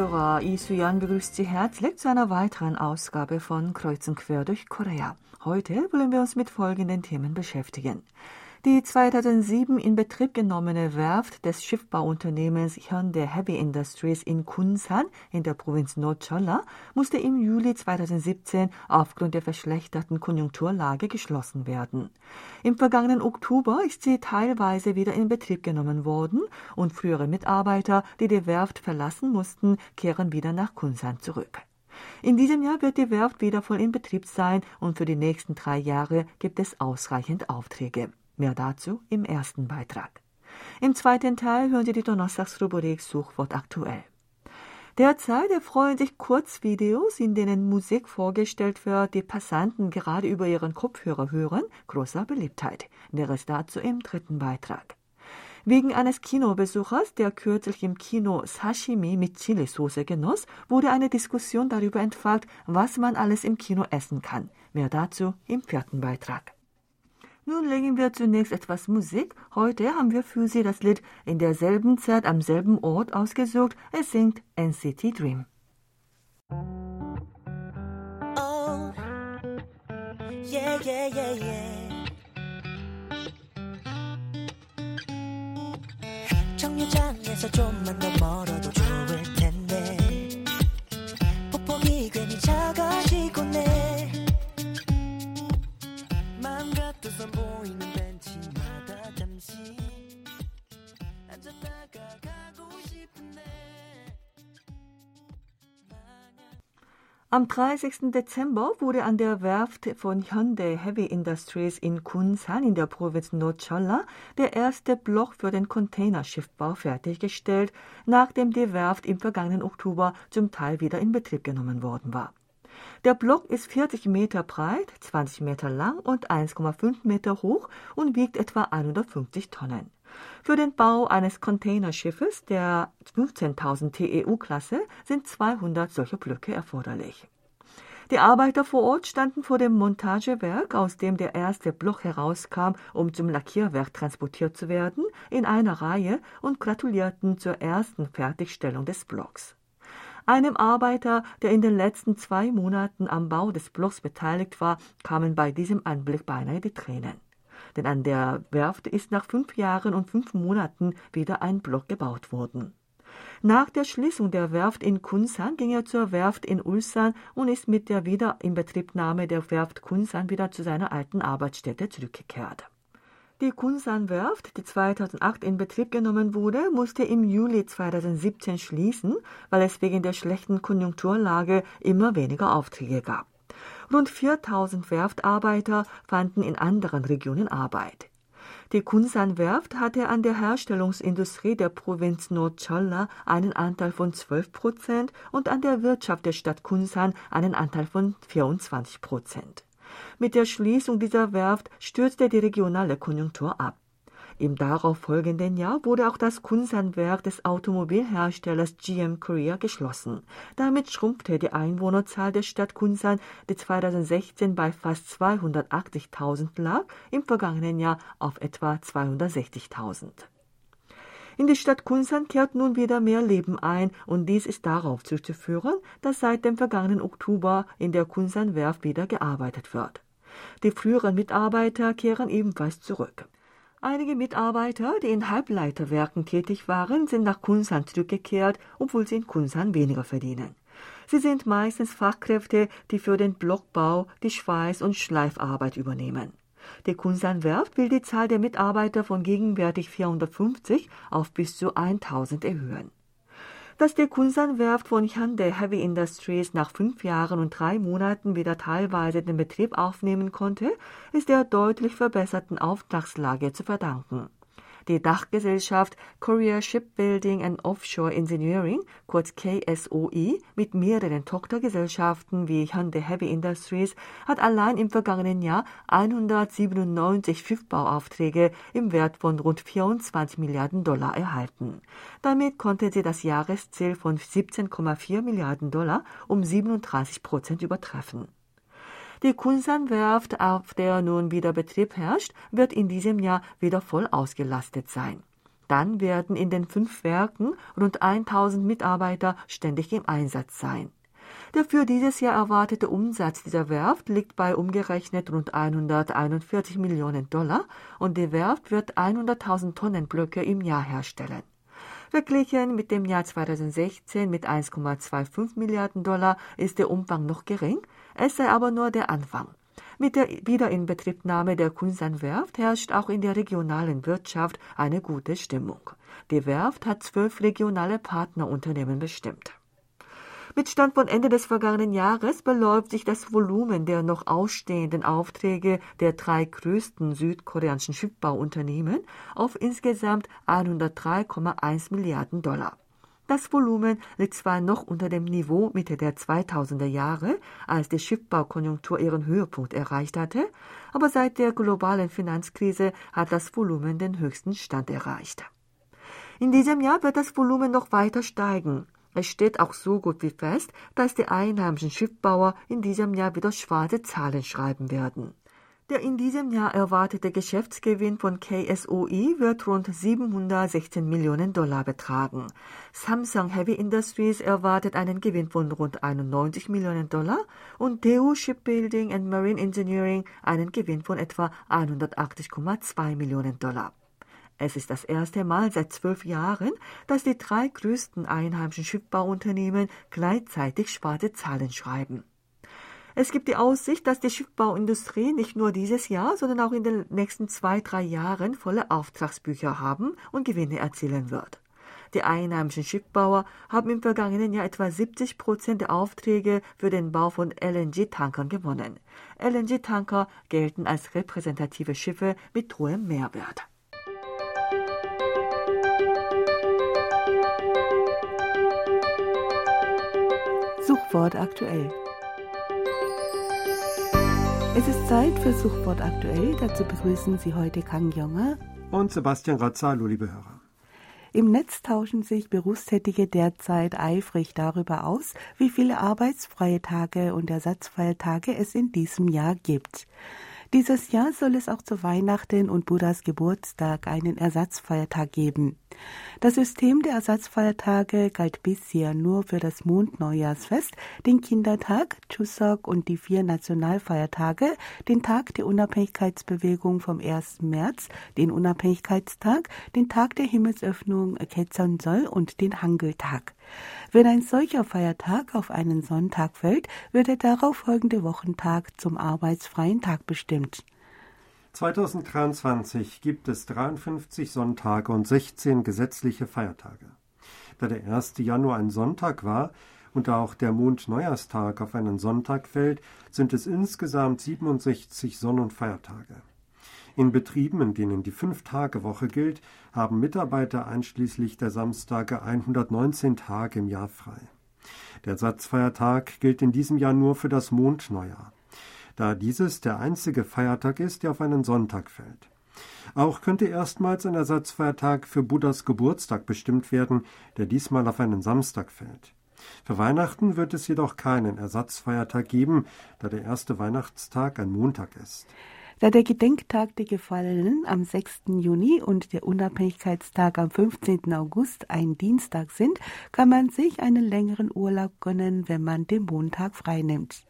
Zuhörer, Isuyan begrüßt Sie herzlich zu einer weiteren Ausgabe von Kreuzen quer durch Korea. Heute wollen wir uns mit folgenden Themen beschäftigen. Die 2007 in Betrieb genommene Werft des Schiffbauunternehmens Hyundai Heavy Industries in Kunsan in der Provinz Nordcholla musste im Juli 2017 aufgrund der verschlechterten Konjunkturlage geschlossen werden. Im vergangenen Oktober ist sie teilweise wieder in Betrieb genommen worden und frühere Mitarbeiter, die die Werft verlassen mussten, kehren wieder nach Kunsan zurück. In diesem Jahr wird die Werft wieder voll in Betrieb sein und für die nächsten drei Jahre gibt es ausreichend Aufträge. Mehr dazu im ersten Beitrag. Im zweiten Teil hören Sie die Donnerstagsrubrik Suchwort aktuell. Derzeit erfreuen sich Kurzvideos, in denen Musik vorgestellt wird, die Passanten gerade über ihren Kopfhörer hören, großer Beliebtheit. Näheres dazu im dritten Beitrag. Wegen eines Kinobesuchers, der kürzlich im Kino Sashimi mit Chilisauce genoss, wurde eine Diskussion darüber entfacht, was man alles im Kino essen kann. Mehr dazu im vierten Beitrag. Nun legen wir zunächst etwas Musik. Heute haben wir für Sie das Lied in derselben Zeit am selben Ort ausgesucht. Es singt NCT Dream. Oh, yeah, yeah, yeah, yeah. 정류장에서 좀만 더 멀어도 좋을 텐데 폭폭이 괜히 작아 Am 30. Dezember wurde an der Werft von Hyundai Heavy Industries in Kunsan in der Provinz Nordcholla der erste Block für den Containerschiffbau fertiggestellt, nachdem die Werft im vergangenen Oktober zum Teil wieder in Betrieb genommen worden war. Der Block ist 40 Meter breit, 20 Meter lang und 1,5 Meter hoch und wiegt etwa 150 Tonnen. Für den Bau eines Containerschiffes der 15.000 TEU-Klasse sind 200 solcher Blöcke erforderlich. Die Arbeiter vor Ort standen vor dem Montagewerk, aus dem der erste Block herauskam, um zum Lackierwerk transportiert zu werden, in einer Reihe und gratulierten zur ersten Fertigstellung des Blocks. Einem Arbeiter, der in den letzten zwei Monaten am Bau des Blocks beteiligt war, kamen bei diesem Anblick beinahe die Tränen. Denn an der Werft ist nach fünf Jahren und fünf Monaten wieder ein Block gebaut worden. Nach der Schließung der Werft in Kunsan ging er zur Werft in Ulsan und ist mit der Wiederinbetriebnahme der Werft Kunsan wieder zu seiner alten Arbeitsstätte zurückgekehrt. Die Kunsan-Werft, die 2008 in Betrieb genommen wurde, musste im Juli 2017 schließen, weil es wegen der schlechten Konjunkturlage immer weniger Aufträge gab. Rund 4000 Werftarbeiter fanden in anderen Regionen Arbeit. Die Kunsan-Werft hatte an der Herstellungsindustrie der Provinz Nordcholla einen Anteil von 12 Prozent und an der Wirtschaft der Stadt Kunsan einen Anteil von 24 Prozent. Mit der Schließung dieser Werft stürzte die regionale Konjunktur ab. Im darauf folgenden Jahr wurde auch das Kunsan-Werk des Automobilherstellers GM Korea geschlossen. Damit schrumpfte die Einwohnerzahl der Stadt Kunsan, die 2016 bei fast 280.000 lag, im vergangenen Jahr auf etwa 260.000. In die Stadt Kunsan kehrt nun wieder mehr Leben ein und dies ist darauf zuzuführen, dass seit dem vergangenen Oktober in der Kunsan-Werft wieder gearbeitet wird. Die früheren Mitarbeiter kehren ebenfalls zurück. Einige Mitarbeiter, die in Halbleiterwerken tätig waren, sind nach Kunsan zurückgekehrt, obwohl sie in Kunsan weniger verdienen. Sie sind meistens Fachkräfte, die für den Blockbau die Schweiß- und Schleifarbeit übernehmen. Die Kunsan-Werft will die Zahl der Mitarbeiter von gegenwärtig 450 auf bis zu 1000 erhöhen. Dass die Kunsan-Werft von Hyundai Heavy Industries nach fünf Jahren und drei Monaten wieder teilweise den Betrieb aufnehmen konnte, ist der deutlich verbesserten Auftragslage zu verdanken. Die Dachgesellschaft Korea Shipbuilding and Offshore Engineering, kurz KSOE, mit mehreren Tochtergesellschaften wie Hyundai Heavy Industries, hat allein im vergangenen Jahr 197 Schiffbauaufträge im Wert von rund 24 Milliarden Dollar erhalten. Damit konnte sie das Jahresziel von 17,4 Milliarden Dollar um 37 Prozent übertreffen. Die Kunsan-Werft, auf der nun wieder Betrieb herrscht, wird in diesem Jahr wieder voll ausgelastet sein. Dann werden in den fünf Werken rund 1000 Mitarbeiter ständig im Einsatz sein. Der für dieses Jahr erwartete Umsatz dieser Werft liegt bei umgerechnet rund 141 Millionen Dollar und die Werft wird 100.000 Tonnen Blöcke im Jahr herstellen. Verglichen mit dem Jahr 2016 mit 1,25 Milliarden Dollar ist der Umfang noch gering, es sei aber nur der Anfang. Mit der Wiederinbetriebnahme der Kunsan-Werft herrscht auch in der regionalen Wirtschaft eine gute Stimmung. Die Werft hat zwölf regionale Partnerunternehmen bestimmt. Mit Stand von Ende des vergangenen Jahres beläuft sich das Volumen der noch ausstehenden Aufträge der drei größten südkoreanischen Schiffbauunternehmen auf insgesamt 103,1 Milliarden Dollar. Das Volumen liegt zwar noch unter dem Niveau Mitte der 2000er Jahre, als die Schiffbaukonjunktur ihren Höhepunkt erreicht hatte, aber seit der globalen Finanzkrise hat das Volumen den höchsten Stand erreicht. In diesem Jahr wird das Volumen noch weiter steigen. Es steht auch so gut wie fest, dass die einheimischen Schiffbauer in diesem Jahr wieder schwarze Zahlen schreiben werden. Der in diesem Jahr erwartete Geschäftsgewinn von KSOE wird rund 716 Millionen Dollar betragen. Samsung Heavy Industries erwartet einen Gewinn von rund 91 Millionen Dollar und Daewoo Shipbuilding and Marine Engineering einen Gewinn von etwa 180,2 Millionen Dollar. Es ist das erste Mal seit zwölf Jahren, dass die drei größten einheimischen Schiffbauunternehmen gleichzeitig schwarze Zahlen schreiben. Es gibt die Aussicht, dass die Schiffbauindustrie nicht nur dieses Jahr, sondern auch in den nächsten zwei, drei Jahren volle Auftragsbücher haben und Gewinne erzielen wird. Die einheimischen Schiffbauer haben im vergangenen Jahr etwa 70 Prozent der Aufträge für den Bau von LNG-Tankern gewonnen. LNG-Tanker gelten als repräsentative Schiffe mit hohem Mehrwert. Suchwort aktuell. Es ist Zeit für Suchwort aktuell. Dazu begrüßen Sie heute Kang Jonger und Sebastian Razzalo, liebe Hörer. Im Netz tauschen sich Berufstätige derzeit eifrig darüber aus, wie viele arbeitsfreie Tage und Ersatzfeiertage es in diesem Jahr gibt. Dieses Jahr soll es auch zu Weihnachten und Buddhas Geburtstag einen Ersatzfeiertag geben. Das System der Ersatzfeiertage galt bisher nur für das Mondneujahrsfest, den Kindertag, Chuseok und die vier Nationalfeiertage, den Tag der Unabhängigkeitsbewegung vom 1. März, den Unabhängigkeitstag, den Tag der Himmelsöffnung Ketzonsol und den Hangeltag. Wenn ein solcher Feiertag auf einen Sonntag fällt, wird der darauf folgende Wochentag zum arbeitsfreien Tag bestimmt. 2023 gibt es 53 Sonntage und 16 gesetzliche Feiertage. Da der 1. Januar ein Sonntag war und da auch der Mondneujahrstag auf einen Sonntag fällt, sind es insgesamt 67 Sonn- und Feiertage. In Betrieben, in denen die Fünf-Tage-Woche gilt, haben Mitarbeiter einschließlich der Samstage 119 Tage im Jahr frei. Der Ersatzfeiertag gilt in diesem Jahr nur für das Mondneujahr da dieses der einzige Feiertag ist, der auf einen Sonntag fällt. Auch könnte erstmals ein Ersatzfeiertag für Buddhas Geburtstag bestimmt werden, der diesmal auf einen Samstag fällt. Für Weihnachten wird es jedoch keinen Ersatzfeiertag geben, da der erste Weihnachtstag ein Montag ist. Da der Gedenktag der Gefallenen am 6. Juni und der Unabhängigkeitstag am 15. August ein Dienstag sind, kann man sich einen längeren Urlaub gönnen, wenn man den Montag freinimmt.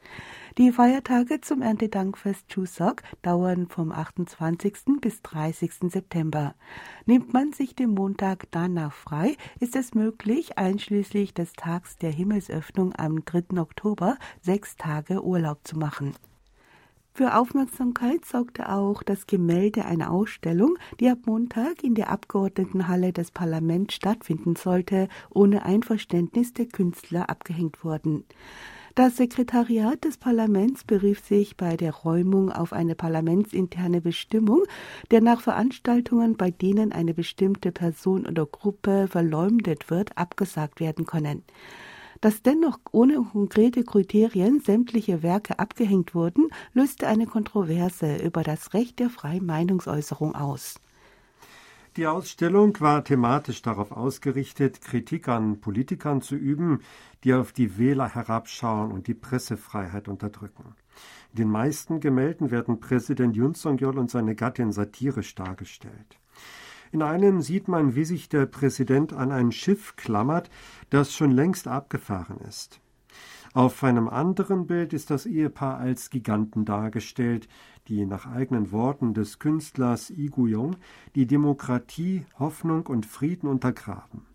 Die Feiertage zum Erntedankfest Chuseok dauern vom 28. bis 30. September. Nimmt man sich den Montag danach frei, ist es möglich, einschließlich des Tags der Himmelsöffnung am 3. Oktober sechs Tage Urlaub zu machen. Für Aufmerksamkeit sorgte auch das Gemälde einer Ausstellung, die ab Montag in der Abgeordnetenhalle des Parlaments stattfinden sollte, ohne Einverständnis der Künstler abgehängt wurden. Das Sekretariat des Parlaments berief sich bei der Räumung auf eine parlamentsinterne Bestimmung, der nach Veranstaltungen, bei denen eine bestimmte Person oder Gruppe verleumdet wird, abgesagt werden können. Dass dennoch ohne konkrete Kriterien sämtliche Werke abgehängt wurden, löste eine Kontroverse über das Recht der freien Meinungsäußerung aus. Die Ausstellung war thematisch darauf ausgerichtet, Kritik an Politikern zu üben, die auf die Wähler herabschauen und die Pressefreiheit unterdrücken. In den meisten Gemälden werden Präsident Yun Song-yeol und seine Gattin satirisch dargestellt. In einem sieht man, wie sich der Präsident an ein Schiff klammert, das schon längst abgefahren ist. Auf einem anderen Bild ist das Ehepaar als Giganten dargestellt, die nach eigenen Worten des Künstlers Iguyong die Demokratie, Hoffnung und Frieden untergraben.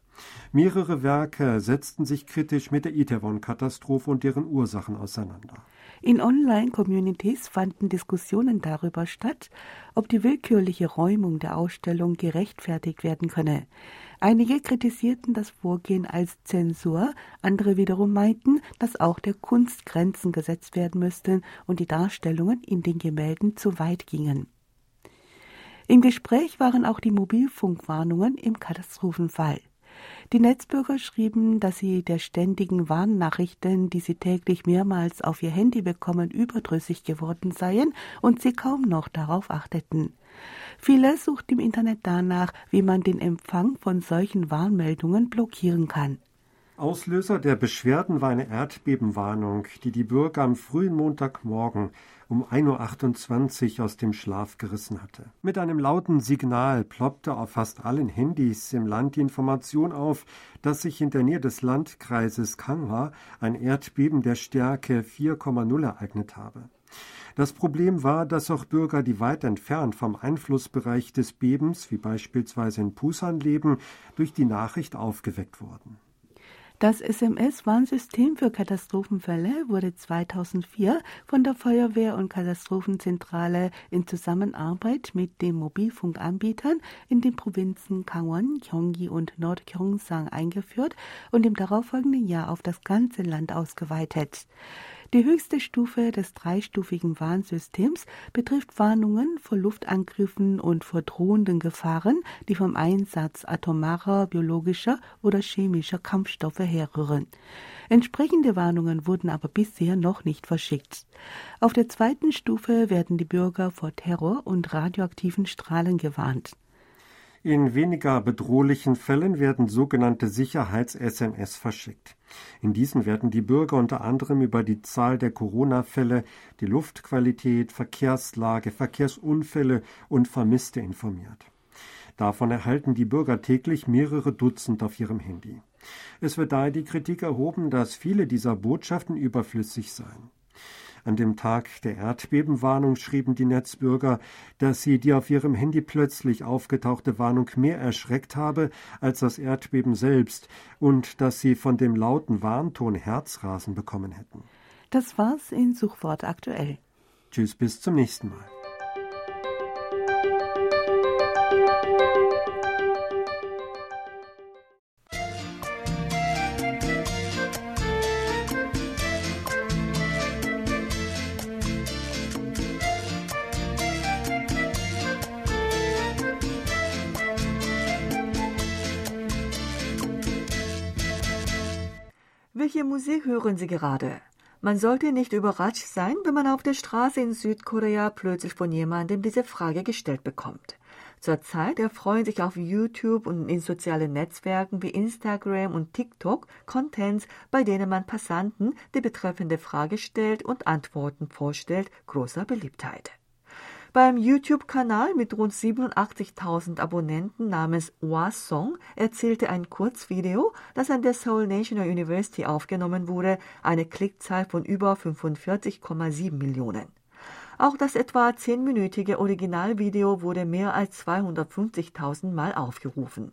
Mehrere Werke setzten sich kritisch mit der Itaewon-Katastrophe und deren Ursachen auseinander. In Online-Communities fanden Diskussionen darüber statt, ob die willkürliche Räumung der Ausstellung gerechtfertigt werden könne. Einige kritisierten das Vorgehen als Zensur, andere wiederum meinten, dass auch der Kunst Grenzen gesetzt werden müssten und die Darstellungen in den Gemälden zu weit gingen. Im Gespräch waren auch die Mobilfunkwarnungen im Katastrophenfall. Die Netzbürger schrieben, dass sie der ständigen Warnnachrichten, die sie täglich mehrmals auf ihr Handy bekommen, überdrüssig geworden seien und sie kaum noch darauf achteten. Viele suchten im Internet danach, wie man den Empfang von solchen Warnmeldungen blockieren kann. Auslöser der Beschwerden war eine Erdbebenwarnung, die die Bürger am frühen Montagmorgen um 1.28 Uhr aus dem Schlaf gerissen hatte. Mit einem lauten Signal ploppte auf fast allen Handys im Land die Information auf, dass sich in der Nähe des Landkreises Kanghwa ein Erdbeben der Stärke 4,0 ereignet habe. Das Problem war, dass auch Bürger, die weit entfernt vom Einflussbereich des Bebens, wie beispielsweise in Pusan leben, durch die Nachricht aufgeweckt wurden. Das SMS-Warnsystem für Katastrophenfälle wurde 2004 von der Feuerwehr- und Katastrophenzentrale in Zusammenarbeit mit den Mobilfunkanbietern in den Provinzen Gangwon, Gyeonggi und Nordgyeongsang eingeführt und im darauffolgenden Jahr auf das ganze Land ausgeweitet. Die höchste Stufe des dreistufigen Warnsystems betrifft Warnungen vor Luftangriffen und vor drohenden Gefahren, die vom Einsatz atomarer, biologischer oder chemischer Kampfstoffe herrühren. Entsprechende Warnungen wurden aber bisher noch nicht verschickt. Auf der zweiten Stufe werden die Bürger vor Terror und radioaktiven Strahlen gewarnt. In weniger bedrohlichen Fällen werden sogenannte Sicherheits-SMS verschickt. In diesen werden die Bürger unter anderem über die Zahl der Corona-Fälle, die Luftqualität, Verkehrslage, Verkehrsunfälle und Vermisste informiert. Davon erhalten die Bürger täglich mehrere Dutzend auf ihrem Handy. Es wird daher die Kritik erhoben, dass viele dieser Botschaften überflüssig seien. An dem Tag der Erdbebenwarnung schrieben die Netzbürger, dass sie die auf ihrem Handy plötzlich aufgetauchte Warnung mehr erschreckt habe als das Erdbeben selbst und dass sie von dem lauten Warnton Herzrasen bekommen hätten. Das war's in Suchwort aktuell. Tschüss, bis zum nächsten Mal. Welche Musik hören Sie gerade? Man sollte nicht überrascht sein, wenn man auf der Straße in Südkorea plötzlich von jemandem diese Frage gestellt bekommt. Zurzeit erfreuen sich auf YouTube und in sozialen Netzwerken wie Instagram und TikTok Contents, bei denen man Passanten die betreffende Frage stellt und Antworten vorstellt, großer Beliebtheit. Beim YouTube-Kanal mit rund 87.000 Abonnenten namens Song erzählte ein Kurzvideo, das an der Seoul National University aufgenommen wurde, eine Klickzahl von über 45,7 Millionen. Auch das etwa 10-minütige Originalvideo wurde mehr als 250.000 Mal aufgerufen.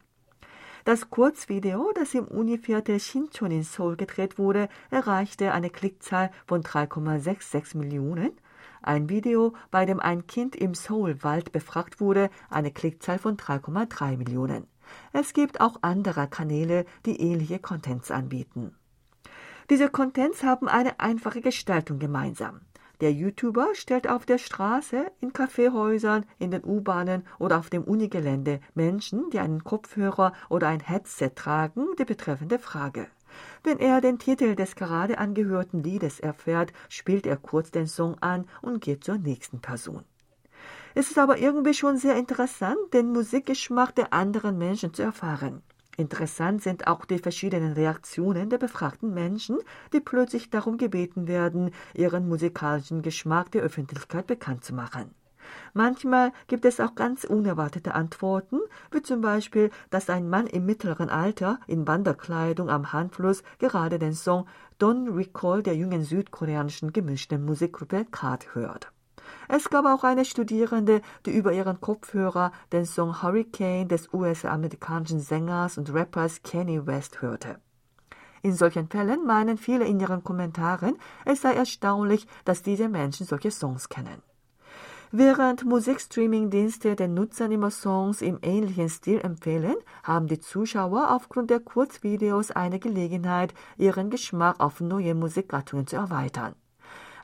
Das Kurzvideo, das im Univiertel Shinchon in Seoul gedreht wurde, erreichte eine Klickzahl von 3,66 Millionen ein Video, bei dem ein Kind im Seoul-Wald befragt wurde, eine Klickzahl von 3,3 Millionen. Es gibt auch andere Kanäle, die ähnliche Contents anbieten. Diese Contents haben eine einfache Gestaltung gemeinsam. Der YouTuber stellt auf der Straße, in Kaffeehäusern, in den U-Bahnen oder auf dem Unigelände Menschen, die einen Kopfhörer oder ein Headset tragen, die betreffende Frage. Wenn er den Titel des gerade angehörten Liedes erfährt, spielt er kurz den Song an und geht zur nächsten Person. Es ist aber irgendwie schon sehr interessant, den Musikgeschmack der anderen Menschen zu erfahren. Interessant sind auch die verschiedenen Reaktionen der befragten Menschen, die plötzlich darum gebeten werden, ihren musikalischen Geschmack der Öffentlichkeit bekannt zu machen. Manchmal gibt es auch ganz unerwartete Antworten, wie zum Beispiel, dass ein Mann im mittleren Alter in Wanderkleidung am Handfluss gerade den Song Don't Recall der jungen südkoreanischen gemischten Musikgruppe Card hört. Es gab auch eine Studierende, die über ihren Kopfhörer den Song Hurricane des US-amerikanischen Sängers und Rappers Kanye West hörte. In solchen Fällen meinen viele in ihren Kommentaren, es sei erstaunlich, dass diese Menschen solche Songs kennen. Während Musikstreaming-Dienste den Nutzern immer Songs im ähnlichen Stil empfehlen, haben die Zuschauer aufgrund der Kurzvideos eine Gelegenheit, ihren Geschmack auf neue Musikgattungen zu erweitern.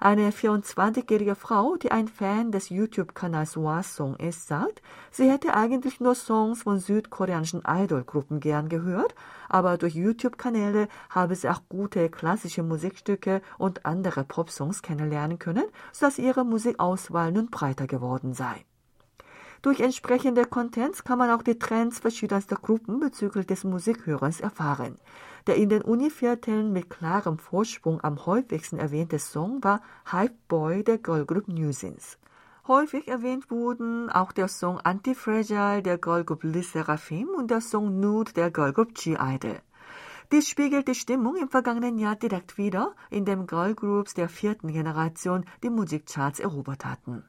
Eine 24-jährige Frau, die ein Fan des YouTube-Kanals Song ist, sagt, sie hätte eigentlich nur Songs von südkoreanischen Idol-Gruppen gern gehört, aber durch YouTube-Kanäle habe sie auch gute klassische Musikstücke und andere Pop-Songs kennenlernen können, sodass ihre Musikauswahl nun breiter geworden sei. Durch entsprechende Contents kann man auch die Trends verschiedenster Gruppen bezüglich des Musikhörens erfahren. Der in den Univierteln mit klarem Vorsprung am häufigsten erwähnte Song war Hype Boy der Girlgroup Newsins. Häufig erwähnt wurden auch der Song Anti-Fragile der Girlgroup Liz Seraphim und der Song Nude der Girlgroup G-Idol. Dies spiegelt die Stimmung im vergangenen Jahr direkt wider, in dem Girlgroups der vierten Generation die Musikcharts erobert hatten.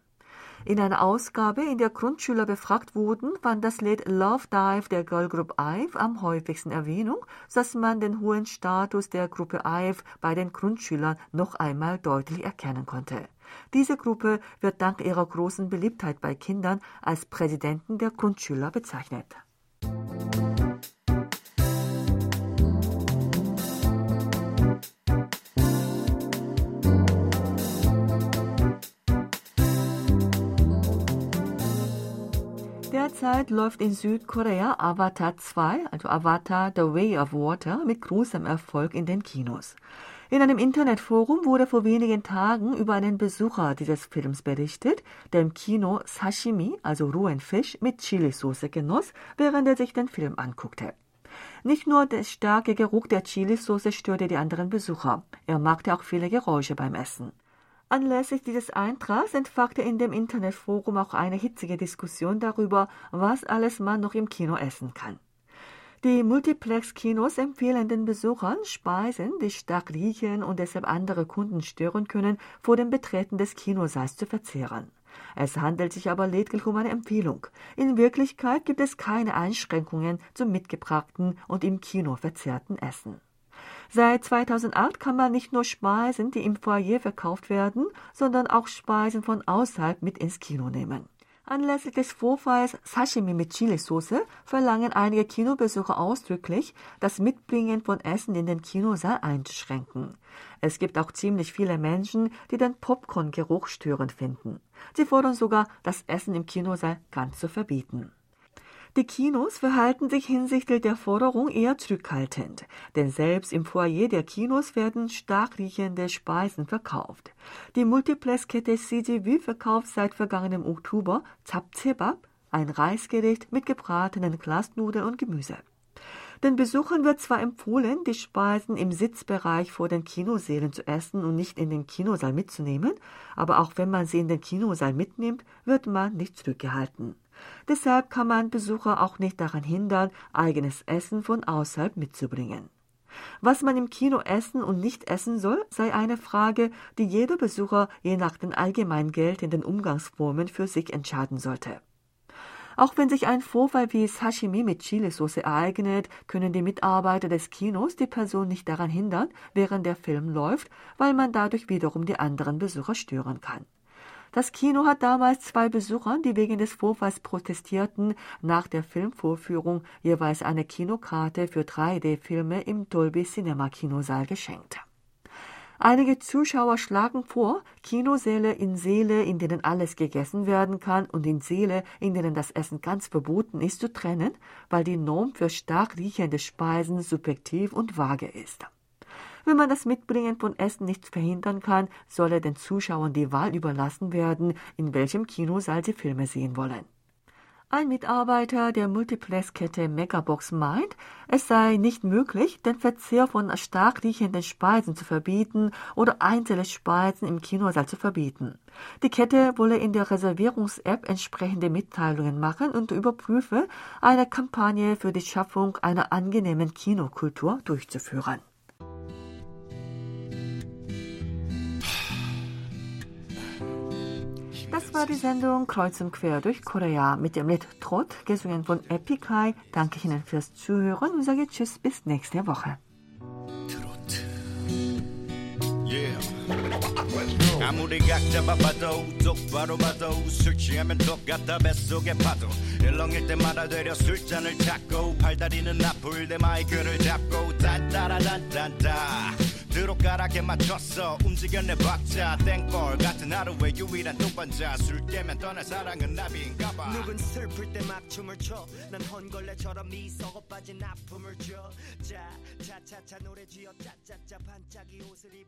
In einer Ausgabe, in der Grundschüler befragt wurden, fand das Lied Love Dive der Girl Group IVE am häufigsten Erwähnung, sodass man den hohen Status der Gruppe IVE bei den Grundschülern noch einmal deutlich erkennen konnte. Diese Gruppe wird dank ihrer großen Beliebtheit bei Kindern als Präsidenten der Grundschüler bezeichnet. Derzeit läuft in Südkorea Avatar 2, also Avatar The Way of Water, mit großem Erfolg in den Kinos. In einem Internetforum wurde vor wenigen Tagen über einen Besucher dieses Films berichtet, der im Kino Sashimi, also rohen Fisch, mit Chilisauce genoss, während er sich den Film anguckte. Nicht nur der starke Geruch der Chilisauce störte die anderen Besucher, er machte auch viele Geräusche beim Essen. Anlässlich dieses Eintrags entfachte in dem Internetforum auch eine hitzige Diskussion darüber, was alles man noch im Kino essen kann. Die Multiplex-Kinos empfehlen den Besuchern, Speisen, die stark riechen und deshalb andere Kunden stören können, vor dem Betreten des Kinosaals zu verzehren. Es handelt sich aber lediglich um eine Empfehlung. In Wirklichkeit gibt es keine Einschränkungen zum mitgebrachten und im Kino verzehrten Essen. Seit 2008 kann man nicht nur Speisen, die im Foyer verkauft werden, sondern auch Speisen von außerhalb mit ins Kino nehmen. Anlässlich des Vorfalls Sashimi mit Chilisauce verlangen einige Kinobesucher ausdrücklich, das Mitbringen von Essen in den Kinosaal einzuschränken. Es gibt auch ziemlich viele Menschen, die den Popcorn-Geruch störend finden. Sie fordern sogar, das Essen im Kinosaal ganz zu verbieten. Die Kinos verhalten sich hinsichtlich der Forderung eher zurückhaltend, denn selbst im Foyer der Kinos werden stark riechende Speisen verkauft. Die Multiplex-Kette CGV verkauft seit vergangenem Oktober Zapzebab, ein Reisgericht mit gebratenen Glasnudeln und Gemüse. Den Besuchern wird zwar empfohlen, die Speisen im Sitzbereich vor den Kinosälen zu essen und nicht in den Kinosaal mitzunehmen, aber auch wenn man sie in den Kinosaal mitnimmt, wird man nicht zurückgehalten. Deshalb kann man Besucher auch nicht daran hindern, eigenes Essen von außerhalb mitzubringen. Was man im Kino essen und nicht essen soll, sei eine Frage, die jeder Besucher je nach den allgemein geltenden Umgangsformen für sich entscheiden sollte. Auch wenn sich ein Vorfall wie Sashimi mit Chilisauce ereignet, können die Mitarbeiter des Kinos die Person nicht daran hindern, während der Film läuft, weil man dadurch wiederum die anderen Besucher stören kann. Das Kino hat damals zwei Besuchern, die wegen des Vorfalls protestierten, nach der Filmvorführung jeweils eine Kinokarte für 3D-Filme im Dolby Cinema Kinosaal geschenkt. Einige Zuschauer schlagen vor, Kinosäle in Säle, in denen alles gegessen werden kann, und in Säle, in denen das Essen ganz verboten ist, zu trennen, weil die Norm für stark riechende Speisen subjektiv und vage ist. Wenn man das Mitbringen von Essen nicht verhindern kann, solle den Zuschauern die Wahl überlassen werden, in welchem Kinosaal sie Filme sehen wollen. Ein Mitarbeiter der Multiplex-Kette Megabox meint, es sei nicht möglich, den Verzehr von stark riechenden Speisen zu verbieten oder einzelne Speisen im Kinosaal zu verbieten. Die Kette wolle in der Reservierungs-App entsprechende Mitteilungen machen und überprüfe, eine Kampagne für die Schaffung einer angenehmen Kinokultur durchzuführen. Das war die Sendung Kreuz und Quer durch Korea mit dem Lied Trott, gesungen von Epikai. Danke ich Ihnen fürs Zuhören und sage Tschüss bis nächste Woche. 아무리 각 잡아봐도 똑바로 봐도 술 취하면 똑같다 뱃속의 파도 일렁일 때마다 되려 술잔을 찾고 팔다리는 아플 때 마이크를 잡고 딴따라단딴따 드롭가락에 맞췄어. 움직여 내 박자 땡벌 같은 하루의 유일한 동반자. 술 깨면 떠날 사랑은 나비인가봐. 누군 슬플 때 막 춤을 춰난 헌걸레처럼 네 썩어 빠진 아픔을 줘. 자 차차차 노래 지어. 짜짜짜 반짝이 옷을 입은